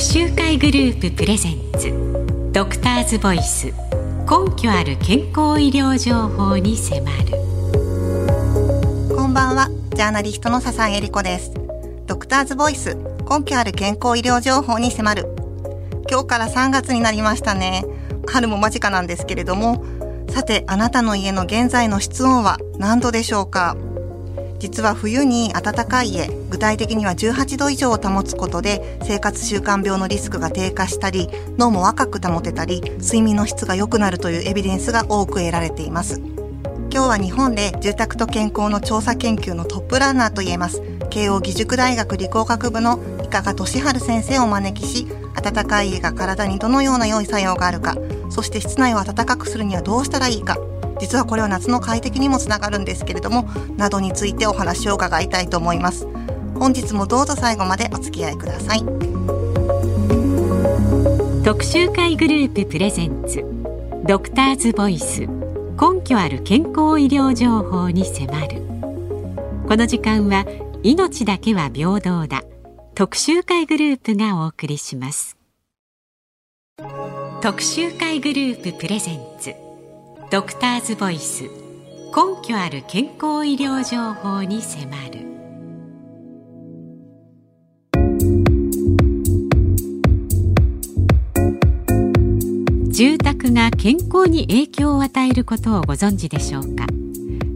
集会グループプレゼンツ。ドクターズボイス。根拠ある健康医療情報に迫る。こんばんは。ジャーナリストの笹井恵理子です。ドクターズボイス。根拠ある健康医療情報に迫る。今日から3月になりましたね。春も間近なんですけれども。さてあなたの家の現在の室温は何度でしょうか？実は冬に暖かい家具体的には18度以上を保つことで生活習慣病のリスクが低下したり脳も若く保てたり睡眠の質が良くなるというエビデンスが多く得られています。今日は日本で住宅と健康の調査研究のトップランナーといえます。慶應義塾大学理工学部の伊加賀俊治先生をお招きし暖かい家が体にどのような良い作用があるかそして室内を暖かくするにはどうしたらいいか実はこれは夏の快適にもつながるんですけれどもなどについてお話を伺いたいと思います。本日もどうぞ最後までお付き合いください。特集会グループプレゼンツドクターズボイス根拠ある健康医療情報に迫る。この時間は命だけは平等だ特集会グループがお送りします。特集会グループプレゼンツドクターズボイス。根拠ある健康医療情報に迫る。住宅が健康に影響を与えることをご存知でしょうか？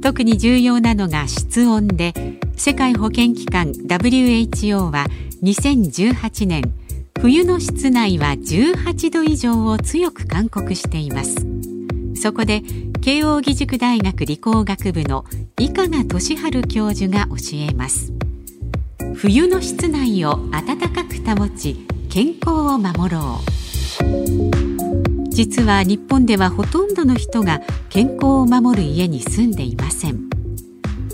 特に重要なのが室温で世界保健機関 WHO は2018年冬の室内は18度以上を強く勧告しています。そこで慶應義塾大学理工学部の伊加賀俊治教授が教えます。冬の室内を暖かく保ち健康を守ろう。実は日本ではほとんどの人が健康を守る家に住んでいません。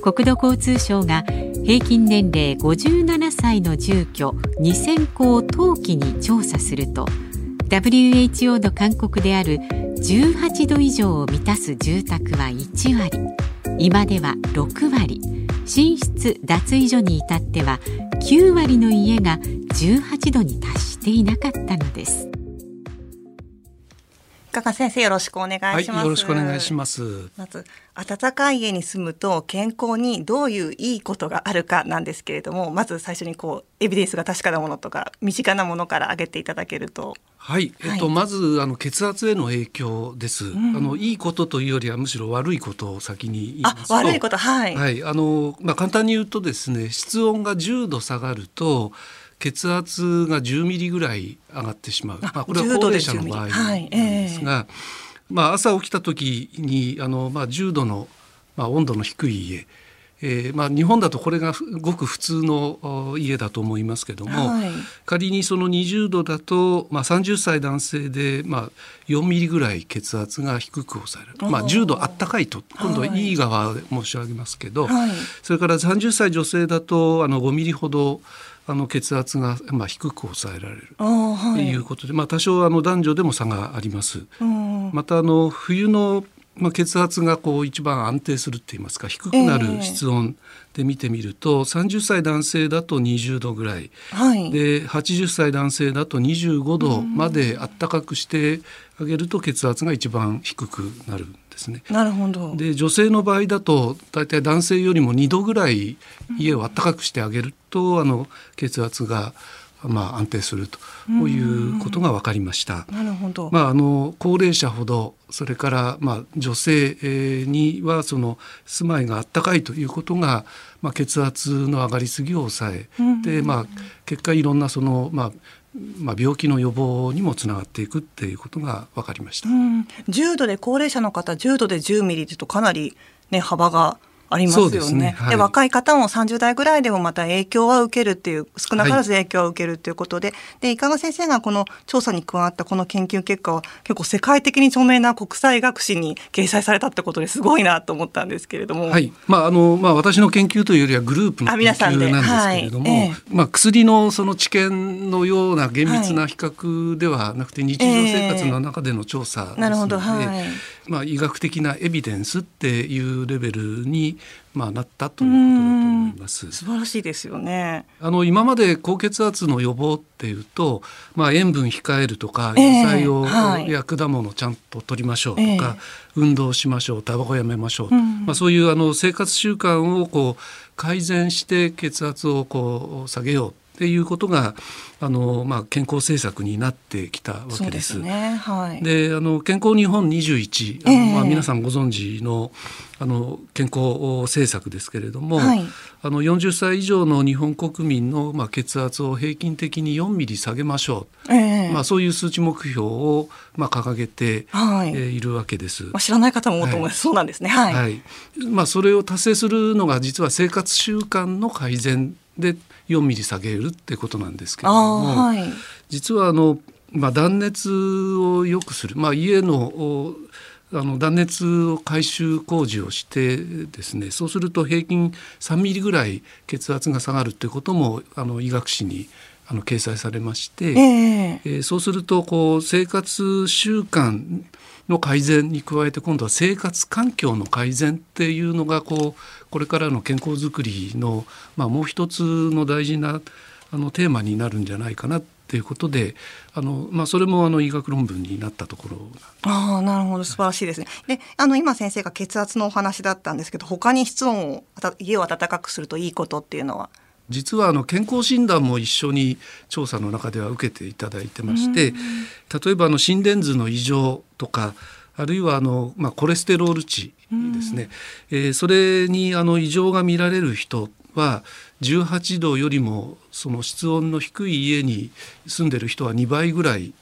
国土交通省が平均年齢57歳の住居2000戸を冬季に調査すると WHO の勧告である18度以上を満たす住宅は1割。今では6割。寝室脱衣所に至っては9割の家が18度に達していなかったのです。加賀先生よろしくお願いします、はい、よろしくお願いします。まず暖かい家に住むと健康にどういういいことがあるかなんですけれどもまず最初にこうエビデンスが確かなものとか身近なものから挙げていただけると。はい、えっと、はい、まずあの血圧への影響です、うん、あのいいことというよりはむしろ悪いことを先に言いますと。悪いことはい、はい、あのまあ簡単に言うとですね室温が10度下がると血圧が10ミリぐらい上がってしまう、まあ、これは高齢者の場合なんですが、はいえ。ー、まあ、朝起きた時にあの、まあ、10度の、まあ、温度の低い家。えーまあ、日本だとこれがごく普通の家だと思いますけども、はい、仮にその20度だと、まあ、30歳男性で、まあ、4ミリぐらい血圧が低く抑える、まあ、10度あったかいと。今度はいい側申し上げますけど、はい、それから30歳女性だとあの5ミリほどあの血圧がまあ低く抑えられる。とい。うことで、まあ、多少あの男女でも差があります。またあの冬のまあ、血圧がこう一番安定するって言いますか低くなる室温で見てみると、えー、30歳男性だと20度ぐらい、はい、で80歳男性だと25度まであったかくしてあげると血圧が一番低くなるですね。なるほど。で女性の場合だと大体男性よりも2度ぐらい家を暖かくしてあげると、あの血圧がまあ、安定するということが分かりました。なるほど。まあ、あの高齢者ほどそれから、まあ、女性にはその住まいがあったかいということが、まあ、血圧の上がりすぎを抑え、で、まあ、結果いろんなその、まあ、まあ、病気の予防にもつながっていくっていうことが分かりました。うん、10度で高齢者の方10度で10ミリとかなり、ね、幅がありますよね。で、ね。はい、若い方も30代ぐらいでもまた影響は受けるっていう少なからず影響は受けるっていうことで、はい、で伊賀先生がこの調査に加わったこの研究結果は結構世界的に著名な国際学誌に掲載されたってことですごいなと思ったんですけれども。はい。まああのまあ私の研究というよりはグループの研究なんですけれども、はい。えー、まあ薬のその知見のような厳密な比較ではなくて日常生活の中での調査ですので、なるほど。はい。まあ、医学的なエビデンスっていうレベルに、まあ、なったということだと思います。素晴らしいですよね。あの今まで高血圧の予防っていうと、まあ、塩分控えるとか、野菜を、はい、や果物ちゃんと取りましょうとか、えー、運動しましょうタバコやめましょう、まあ、そういうあの生活習慣をこう改善して血圧をこう下げようっていうことがあの、まあ、健康政策になってきたわけです。で、ね。はい、あの健康日本21あの、えー、まあ、皆さんご存知のあの健康政策ですけれども、はい、あの40歳以上の日本国民の、まあ、血圧を平均的に4ミリ下げましょう、えー、まあ、そういう数値目標を、まあ、掲げて、はい、えー、いるわけです。まあ、知らない方も多いと思います、そうなんですね。はい、はい、まあ、それを達成するのが実は生活習慣の改善で4ミリ下げるってことなんですけれども、はい、実はあの、まあ、断熱を良くする、まあ、家のあの断熱を改修工事をしてですねそうすると平均3ミリぐらい血圧が下がるということもあの医学誌にあの掲載されまして、えー、えー、そうするとこう生活習慣の改善に加えて今度は生活環境の改善っていうのがこうこれからの健康づくりの、まあ、もう一つの大事なあのテーマになるんじゃないかなっていうことであの、まあ、それもあの医学論文になったところあなるほど。素晴らしいですね。であの今先生が血圧のお話だったんですけど他に室温を家を暖かくするといいことっていうのは？実はあの健康診断も一緒に調査の中では受けていただいてまして、例えばあの心電図の異常とかあるいはあの、まあ、コレステロール値ですね、うん、えー、それにあの異常が見られる人は18度よりもその室温の低い家に住んでる人は2倍ぐらい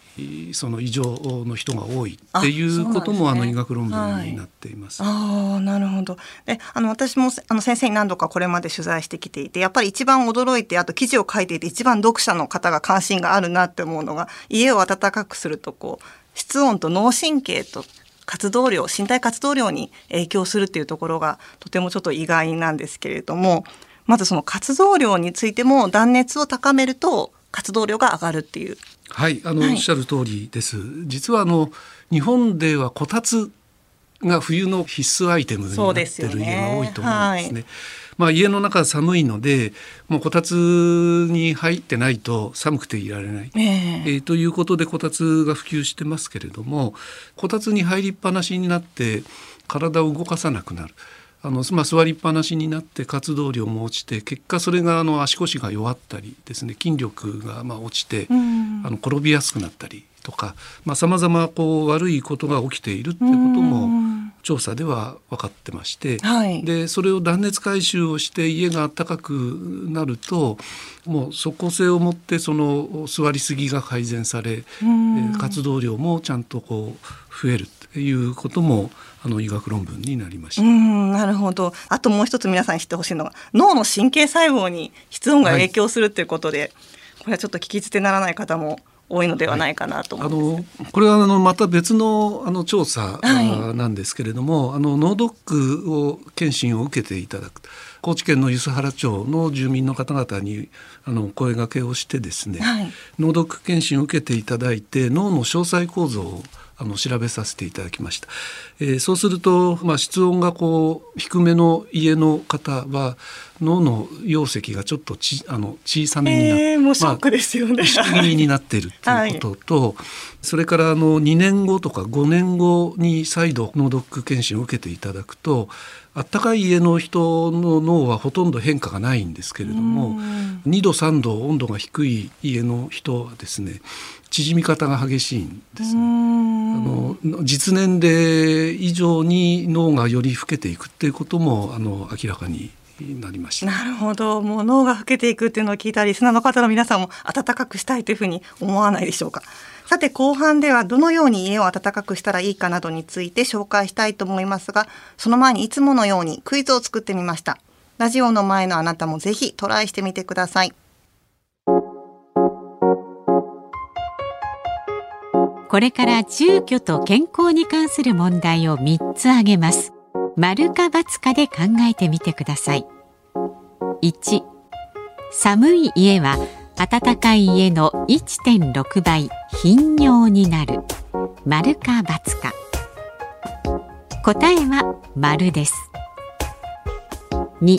その異常の人が多いっていうこともあ、ね、の医学論文になっています。はい、あなるほど。で、あの私もあの先生に何度かこれまで取材してきていて、やっぱり一番驚いてあと記事を書いていて一番読者の方が関心があるなって思うのが家を暖かくするとこう室温と脳神経と活動量身体活動量に影響するっていうところがとてもちょっと意外なんですけれどもまずその活動量についても断熱を高めると活動量が上がるっていう。はいあの、はい、おっしゃる通りです。実はあの日本ではこたつが冬の必須アイテムになってる家が多いと思うんですね。まあ、家の中寒いのでもうこたつに入ってないと寒くていられない、えー、えー、ということでこたつが普及してますけれどもこたつに入りっぱなしになって体を動かさなくなる。あのまあ、座りっぱなしになって活動量も落ちて結果それがあの足腰が弱ったりですね筋力がまあ落ちて、あの転びやすくなったりとかさまざ、まこう悪いことが起きているっていうことも調査では分かってまして、はい、でそれを断熱改修をして家が暖かくなるともう即効性を持ってその座りすぎが改善され、活動量もちゃんとこう増えるということもあの医学論文になりました。うんなるほど。あともう一つ皆さんに知ってほしいのが脳の神経細胞に室温が影響するということで、はい、これはちょっと聞き捨てならない方も多いのではないかなと、はい、あのこれはあのまた別のあの調査なんですけれども、はい、あの脳ドックを検診を受けていただく高知県の梼原町の住民の方々にあの声がけをしてですね、はい、脳ドック検診を受けていただいて脳の詳細構造をあの調べさせていただきました、えー、そうすると、まあ、室温がこう低めの家の方は脳の容積がちょっとちあの小さめになって、えー、もうショックですよね、まあ、になっているということと、はい、それからあの2年後とか5年後に再度脳ドック検診を受けていただくとあったかい家の人の脳はほとんど変化がないんですけれども2度3度温度が低い家の人はですね縮み方が激しいんですね。あの実年齢以上に脳がより老けていくっていうこともあの明らかになりました。なるほど。もう脳が老けていくっていうのを聞いたり、リスナーの方の皆さんも暖かくしたいというふうに思わないでしょうか。さて後半ではどのように家を暖かくしたらいいかなどについて紹介したいと思いますが、その前にいつものようにクイズを作ってみました。ラジオの前のあなたもぜひトライしてみてください。これから住居と健康に関する問題を3つ挙げます。丸か×かで考えてみてください。1寒い家は暖かい家の1.6倍頻尿になる。丸か×か。答えは丸です。2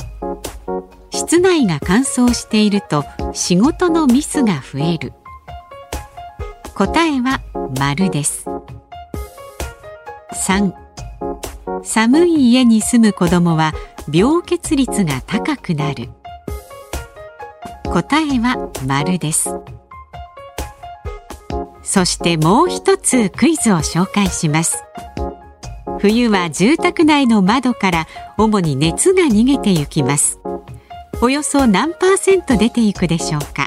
室内が乾燥していると仕事のミスが増える。答えは丸です。3寒い家に住む子供は病欠率が高くなる。答えは丸です。そしてもう一つクイズを紹介します。冬は住宅内の窓から主に熱が逃げて行きます。およそ何パーセント出ていくでしょうか。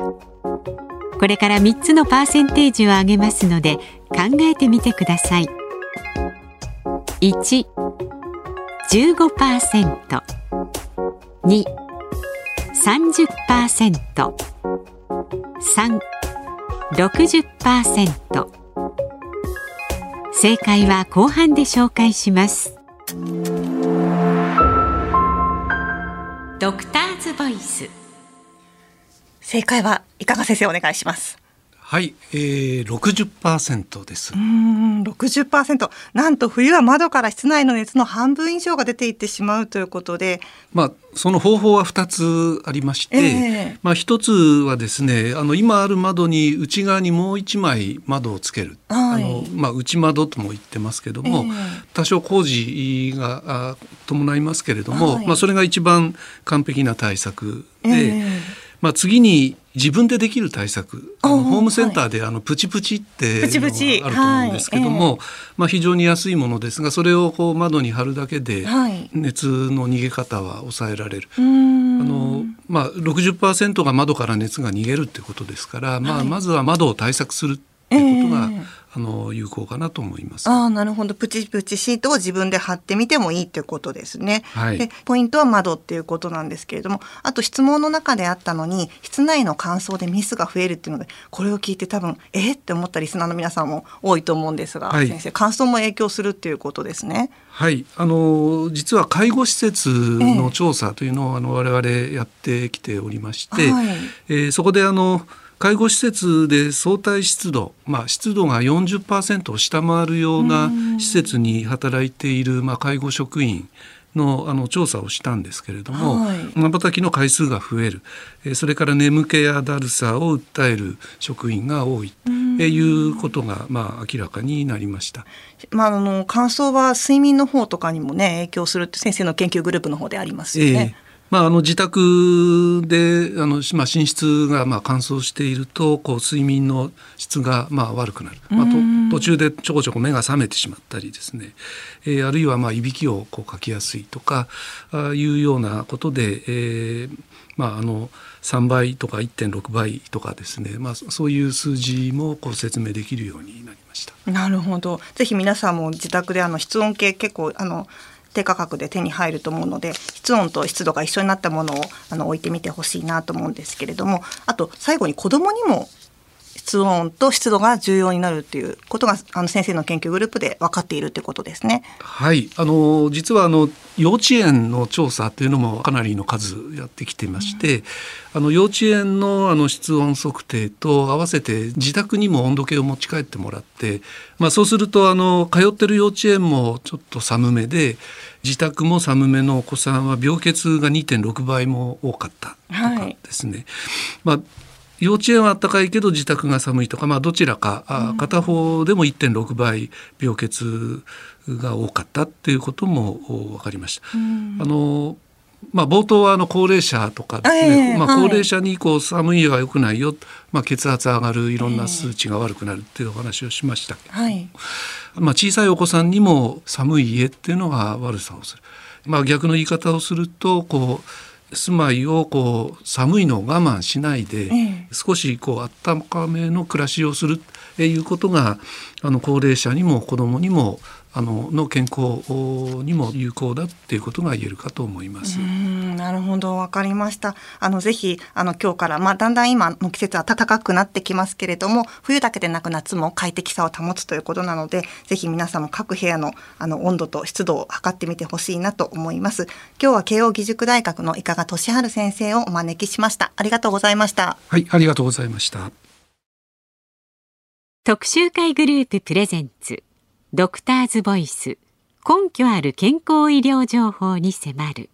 これから3つのパーセンテージを上げますので考えてみてください。1 15% 2 30% 3 60%正解は後半で紹介します。ドクターズボイス。正解はいかが先生お願いします。はい、えー、60%です。うん、60%。なんと冬は窓から室内の熱の半分以上が出ていってしまうということで。まあ、その方法は2つありまして、えー、まあ、1つはですねあの今ある窓に内側にもう1枚窓をつける、はい、あのまあ、内窓とも言ってますけども、えー、多少工事が伴いますけれども、はい、まあ、それが一番完璧な対策で。えーまあ、次に自分でできる対策あのホームセンターであのプチプチってあると思うんですけども、まあ、非常に安いものですがそれをこう窓に貼るだけで熱の逃げ方は抑えられる。あのまあ、60%が窓から熱が逃げるってことですから、まあ、まずは窓を対策するってことが、えー、あの有効かなと思います。あなるほどプチプチシートを自分で貼ってみてもいいっていうことですね。はい、でポイントは窓っていうことなんですけれどもあと質問の中であったのに室内の乾燥でミスが増えるっていうのでこれを聞いて多分えって思ったリスナーの皆さんも多いと思うんですが、はい、先生乾燥も影響するっていうことですね。はいあの実は介護施設の調査というのを、ええ、あの我々やってきておりまして、はい、えー、そこであの介護施設で相対湿度、まあ、湿度が40%を下回るような施設に働いている、まあ、介護職員のあの調査をしたんですけれどもまばたきの回数が増える。それから眠気やだるさを訴える職員が多いということが、まあ、明らかになりました。まあ、あの乾燥は睡眠の方とかにもね影響するって先生の研究グループの方でありますよね。えーまあ、あの自宅であの、まあ、寝室がまあ乾燥しているとこう睡眠の質がまあ悪くなる、まあ、と途中でちょこちょこ目が覚めてしまったりですね、えー、あるいはまあいびきをこうかきやすいとかあいうようなことで、えーまあ、あの3倍とか1.6倍とかですね、まあ、そういう数字もこう説明できるようになりました。なるほど。ぜひ皆さんも自宅であの室温計結構あの低価格で手に入ると思うので室温と湿度が一緒になったものをあの置いてみてほしいなと思うんですけれどもあと最後に子どもにも室温と湿度が重要になるっていうことがあの先生の研究グループで分かっているってことですね。はい、あの実はあの幼稚園の調査というのもかなりの数やってきてまして、うん、あの幼稚園のあの室温測定と合わせて自宅にも温度計を持ち帰ってもらって、まあそうするとあの通ってる幼稚園もちょっと寒めで。自宅も寒めのお子さんは病欠が2.6倍も多かったとかですね、はい、まあ幼稚園は暖かいけど自宅が寒いとか、まあ、どちらか、うん、片方でも1.6倍病欠が多かったっていうことも分かりました。うん、あのまあ、冒頭はあの高齢者とかですね、えー、まあ、高齢者にこう寒い家は良くないよ、まあ、血圧上がるいろんな数値が悪くなるっていうお話をしましたけど、はい、まあ、小さいお子さんにも寒い家っていうのが悪さをする、まあ、逆の言い方をするとこう住まいをこう寒いのを我慢しないで、少しこう温かめの暮らしをするということがあの高齢者にも子どもにもあのの健康にも有効だっていうことが言えるかと思います。なるほどわかりました。あのぜひあの今日からまあだんだん今の季節は暖かくなってきますけれども冬だけでなく夏も快適さを保つということなのでぜひ皆さんも各部屋のあの温度と湿度を測ってみてほしいなと思います。今日は慶應義塾大学の伊香賀俊治先生をお招きしました。ありがとうございました。はいありがとうございました。特集会グループプレゼンツドクターズボイス。根拠ある健康医療情報に迫る。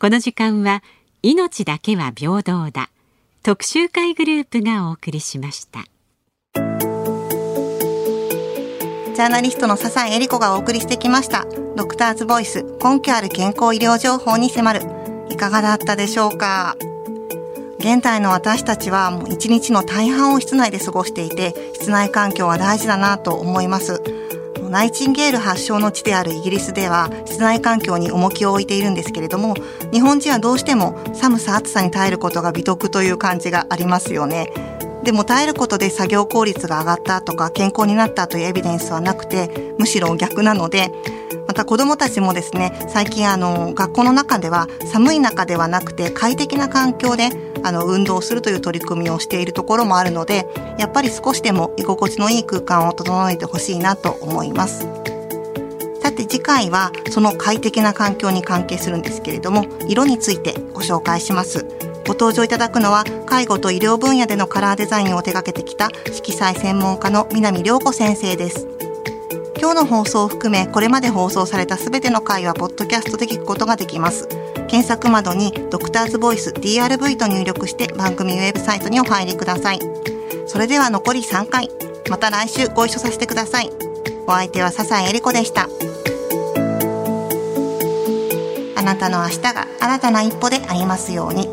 この時間は命だけは平等だ。特集会グループがお送りしました。ジャーナリストの笹井恵理子がお送りしてきました。ドクターズボイス根拠ある健康医療情報に迫る。いかがだったでしょうか？現代の私たちはもう一日の大半を室内で過ごしていて室内環境は大事だなと思います。ナイチンゲール発祥の地であるイギリスでは室内環境に重きを置いているんですけれども日本人はどうしても寒さ暑さに耐えることが美徳という感じがありますよね。でも耐えることで作業効率が上がったとか健康になったというエビデンスはなくてむしろ逆なのでた子どもたちもですね最近あの学校の中では寒い中ではなくて快適な環境であの運動するという取り組みをしているところもあるのでやっぱり少しでも居心地のいい空間を整えてほしいなと思います。さて次回はその快適な環境に関係するんですけれども色についてご紹介します。ご登場いただくのは介護と医療分野でのカラーデザインを手掛けてきた色彩専門家の南良子先生です。今日の放送を含めこれまで放送されたすべての回はポッドキャストで聞くことができます。検索窓にドクターズボイス DRV と入力して番組ウェブサイトにお入りください。それでは残り3回。また来週ご一緒させてください。お相手は笹井恵理子でした。あなたの明日が新たな一歩でありますように。